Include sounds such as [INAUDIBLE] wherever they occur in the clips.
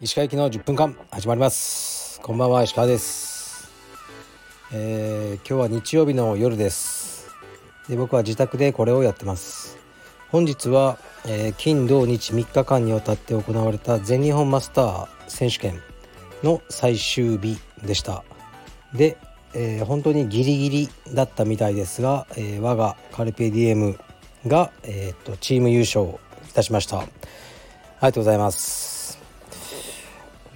石川行きの10分間始まります。こんばんは石川です、えー、今日は日曜日の夜です。で僕は自宅でこれをやってます。本日は、えー、金土日3日間にわたって行われた全日本マスター選手権の最終日でした。で、えー、本当にギリギリだったみたいですが、えー、我がカルペディエムが、えーと、チーム優勝いたしました。ありがとうございます。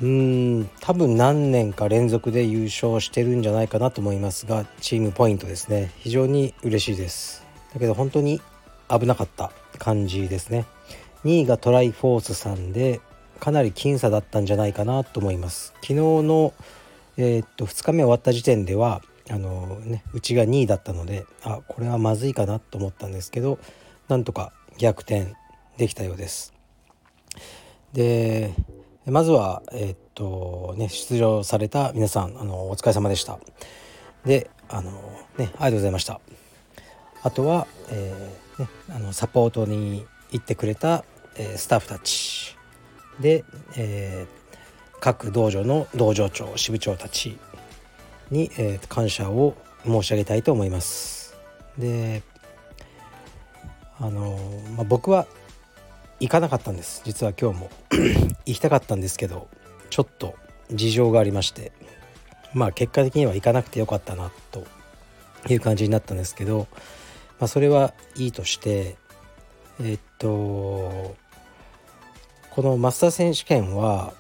うん多分何年か連続で優勝してるんじゃないかなと思いますがチームポイントですね。非常に嬉しいです。だけど本当に危なかった感じですね。2位がトライフォースさんでかなり僅差だったんじゃないかなと思います。昨日のえー、っと2日目終わった時点ではあのねうちが2位だったのであこれはまずいかなと思ったんですけどなんとか逆転できたようです。でまずはえー、っとね出場された皆さんあのお疲れ様でした。であのねありがとうございました。あとは、えー、ね、あのサポートに行ってくれた、えー、スタッフたちで、えー、各道場の道場長支部長たちに、えー、感謝を申し上げたいと思います。であのまあ、僕は行かなかったんです。実は今日も。[CLEARS THROAT] 行きたかったんですけどちょっと事情がありまして。まあ結果的には行かなくてよかったなという感じになったんですけど、まあ、それはいいとしてえっとこのマスター選手権は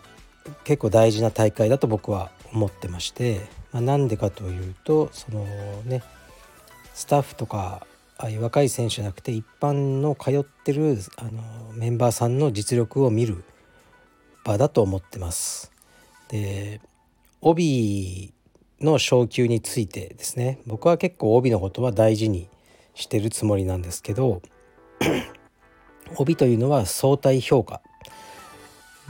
結構大事な大会だと僕は思ってまして、まあ、なんでかというとそのねスタッフとかああいう若い選手じゃなくて一般の通ってるあのメンバーさんの実力を見る場だと思ってます。で帯の昇級についてですね僕は結構帯のことは大事にしてるつもりなんですけど [CLEARS THROAT] 帯というのは相対評価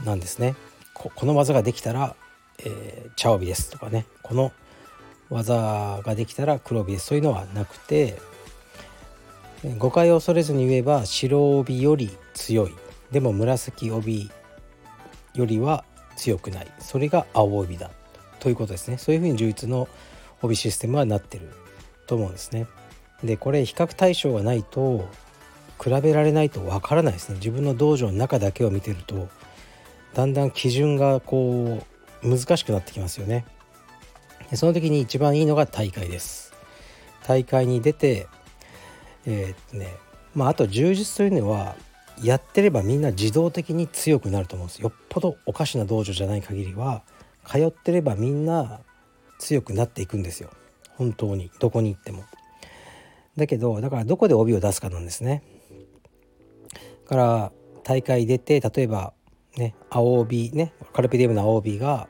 なんですね。この技ができたら、えー、茶帯ですとかね。この技ができたら黒帯です。そういうのはなくて誤解を恐れずに言えば白帯より強い。でも紫帯よりは強くない。それが青帯だ。ということですね。そういうふうに充実の帯システムはなってる。と思うんですね。でこれ比較対象がないと比べられないとわからないですね。自分の道場の中だけを見てるとだんだん基準がこう難しくなってきますよね。その時に一番いいのが大会です。大会に出てえー、っとねまああと充実というのはやってればみんな自動的に強くなると思うんです。よっぽどおかしな道場じゃない限りは通ってればみんな強くなっていくんですよ。本当に。どこに行っても。だけどだからどこで帯を出すかなんですね。から大会出て例えばね青帯ねカルペディウムの青帯が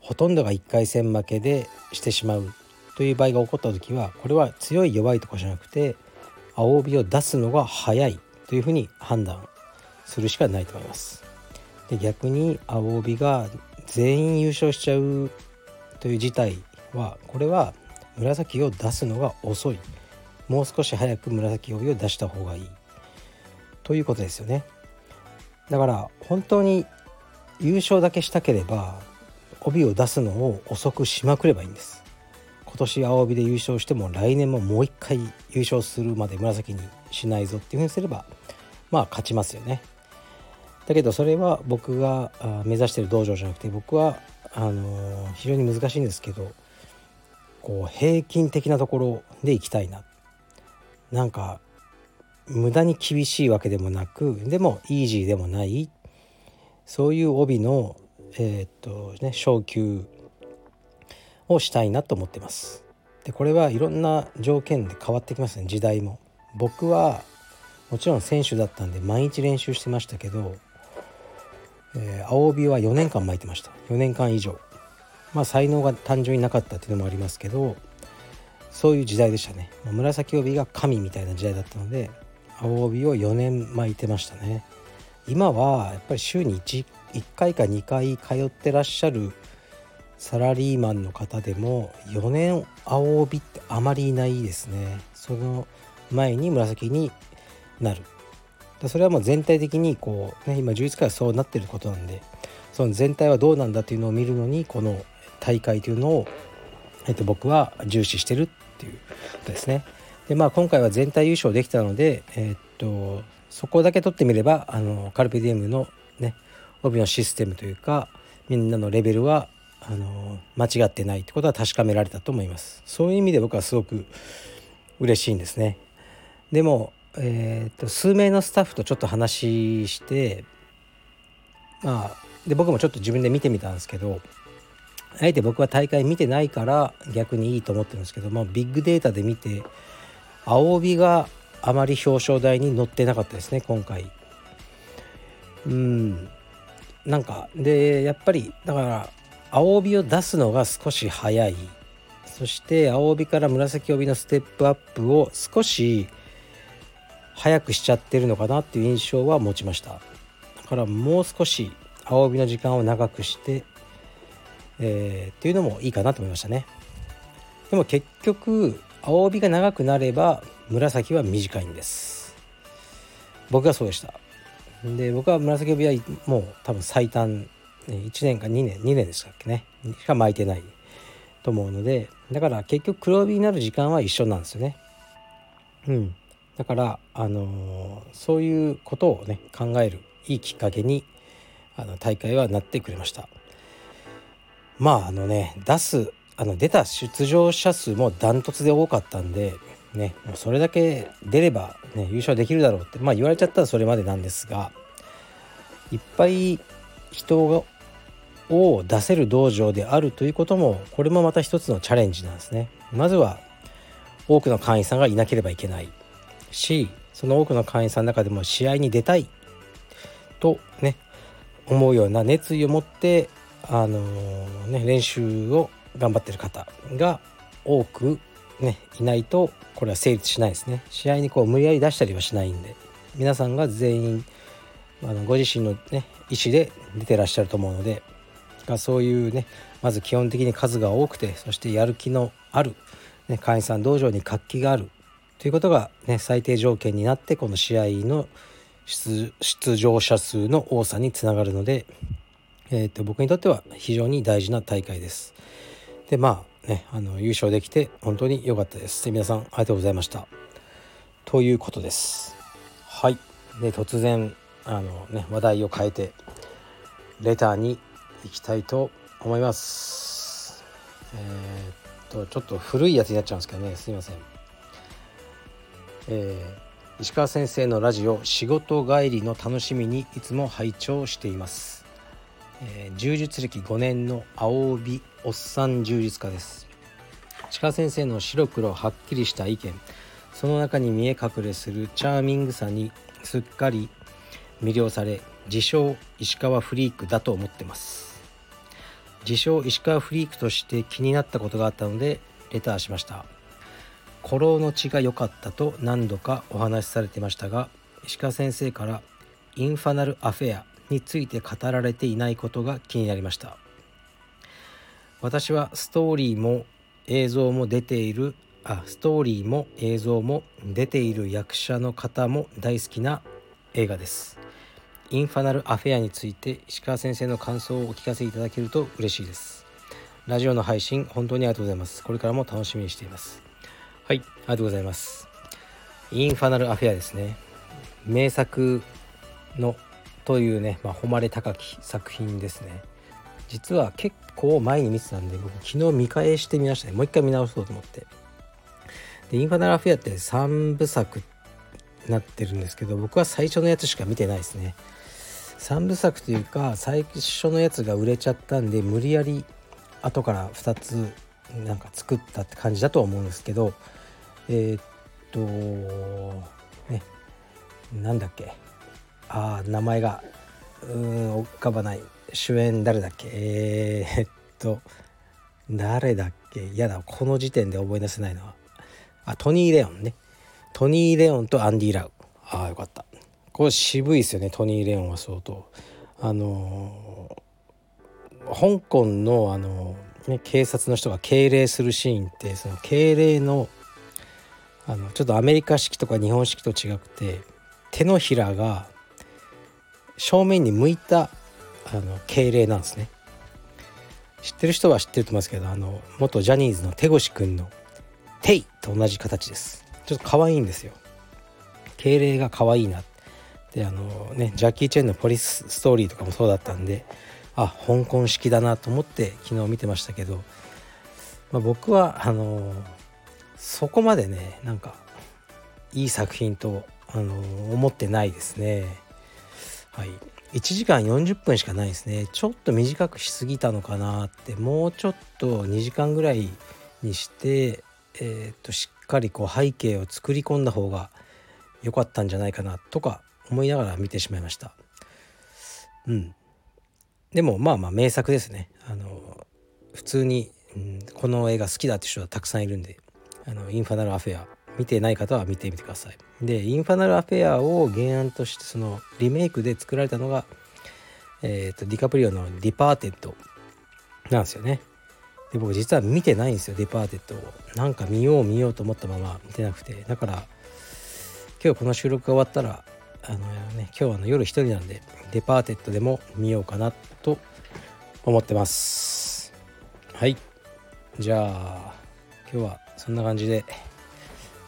ほとんどが1回戦負けでしてしまうという場合が起こった時はこれは強い弱いとかじゃなくて青帯を出すのが早いというふうに判断するしかないと思います。で逆に青帯が全員優勝しちゃうという事態はこれは紫を出すのが遅い。もう少し早く紫帯を出した方がいい。ということですよね。だから本当に優勝だけしたければ帯を出すのを遅くしまくればいいんです今年青帯で優勝しても来年ももう一回優勝するまで紫にしないぞっていうふうにすればまあ勝ちますよね。だけどそれは僕が目指してる道場じゃなくて僕はあの非常に難しいんですけどこう平均的なところで行きたいな。なんか無駄に厳しいわけでもなくでもイージーでもないそういう帯のえー、っとね昇級をしたいなと思ってます。でこれはいろんな条件で変わってきますね時代も。僕はもちろん選手だったんで毎日練習してましたけど、えー、青帯は4年間巻いてました4年間以上。まあ才能が単純になかったっていうのもありますけどそういう時代でしたね。紫帯が神みたいな時代だったので青帯を4年巻いてましたね。今はやっぱり週に 1, 1回か2回通ってらっしゃるサラリーマンの方でも4年青帯ってあまりいないですねその前に紫になるそれはもう全体的にこう、ね、今11回はそうなってることなんでその全体はどうなんだっていうのを見るのにこの大会というのを、えっと、僕は重視してるっていうことですね。でまあ今回は全体優勝できたので、えっとそこだけ取ってみればあのカルペディエムのね帯のシステムというかみんなのレベルはあの間違ってないってことは確かめられたと思います。そういう意味で僕はすごく嬉しいんですね。でも、えーと、数名のスタッフとちょっと話してまあで僕もちょっと自分で見てみたんですけどあえて僕は大会見てないから逆にいいと思ってるんですけどもビッグデータで見て青帯があまり表彰台に乗ってなかったですね今回。うん。なんかでやっぱりだから青帯を出すのが少し早い。そして青帯から紫帯のステップアップを少し早くしちゃってるのかなっていう印象は持ちました。だからもう少し青帯の時間を長くして、えー、っていうのもいいかなと思いましたね。でも結局青帯が長くなれば紫は短いんです。僕はそうでした。で僕は紫帯はもう多分最短1年か2年2年でしたっけね。しか巻いてないと思うのでだから結局黒帯になる時間は一緒なんですよね。うん。だからあのー、そういうことをね考えるいいきっかけにあの大会はなってくれました。まああのね出すあの出た出場者数もダントツで多かったんでねもうそれだけ出れば、ね、優勝できるだろうってまあ言われちゃったらそれまでなんですがいっぱい人を出せる道場であるということもこれもまた一つのチャレンジなんですね。まずは多くの会員さんがいなければいけないしその多くの会員さんの中でも試合に出たいとね思うような熱意を持ってあのー、ね練習を頑張ってる方が多くねいないとこれは成立しないですね試合にこう無理やり出したりはしないんで皆さんが全員あのご自身のね意思で出てらっしゃると思うのでそういうねまず基本的に数が多くてそしてやる気のある、ね、会員さん道場に活気があるということが、ね、最低条件になってこの試合の出場者数の多さにつながるので、えー、と僕にとっては非常に大事な大会です。でまあねあの優勝できて本当に良かったです。で皆さんありがとうございました。ということです。はいで突然あの、ね、話題を変えてレターに行きたいと思います。えー、っとちょっと古いやつになっちゃうんですけどねすいません。えー、石川先生のラジオ仕事帰りの楽しみにいつも拝聴しています。えー、柔術歴5年の青帯おっさん充実家です。鹿先生の白黒はっきりした意見。その中に見え隠れするチャーミングさにすっかり魅了され自称石川フリークだと思ってます。自称石川フリークとして気になったことがあったのでレターしました古老の血が良かったと何度かお話しされてましたが石川先生からインファナルアフェアについて語られていないことが気になりました。私はストーリーも映像も出ているあストーリーも映像も出ている役者の方も大好きな映画です。インファナルアフェアについて石川先生の感想をお聞かせいただけると嬉しいです。ラジオの配信本当にありがとうございます。これからも楽しみにしています。はいありがとうございます。インファナルアフェアですね。名作のというね、まあ、誉れ高き作品ですね。実は結構前に見てたんで僕昨日見返してみましたね。もう一回見直そうと思って。でインファナルアフェアって3部作なってるんですけど僕は最初のやつしか見てないですね。3部作というか最初のやつが売れちゃったんで無理やり後から2つなんか作ったって感じだとは思うんですけどえー、っとねなんだっけ。あ名前がうん浮かばない。主演誰だっけ？えー、っと誰だっけ？嫌だこの時点で覚え出せないのは。あトニー・レオンね。トニー・レオンとアンディ・ラウ。ああよかった。これ渋いですよねトニー・レオンは相当。あのー、香港のあのー、ね、警察の人が敬礼するシーンってその敬礼のあのちょっとアメリカ式とか日本式と違くて手のひらが正面に向いたあの敬礼なんですね。知ってる人は知ってると思いますけどあの元ジャニーズの手越くんの「テイ」と同じ形です。ちょっと可愛いんですよ。敬礼が可愛いな。であのねジャッキー・チェンのポリスストーリーとかもそうだったんであ香港式だなと思って昨日見てましたけど、まあ、僕はあのそこまでねなんかいい作品とあの思ってないですね。はい。1時間40分しかないですね。ちょっと短くしすぎたのかなって。もうちょっと2時間ぐらいにしてえー、っとしっかりこう背景を作り込んだ方が良かったんじゃないかなとか思いながら見てしまいました。うん。でもまあまあ名作ですね。あの普通に、うん、この映画好きだって人はたくさんいるんであのインファナルアフェア見てない方は見てみてください。でインファナルアフェアを原案としてそのリメイクで作られたのがえーと、ディカプリオの「ディパーテッド」なんですよね。で僕実は見てないんですよディパーテッドを。なんか見よう見ようと思ったまま見てなくて。だから今日この収録が終わったらあのね今日はの夜一人なんでデパーテッドでも見ようかなと思ってます。はい。じゃあ今日はそんな感じで。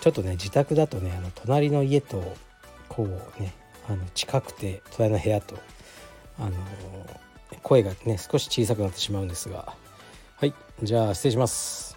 ちょっとね自宅だとねあの隣の家とこうねあの近くて隣の部屋とあの声がね少し小さくなってしまうんですが。はいじゃあ失礼します。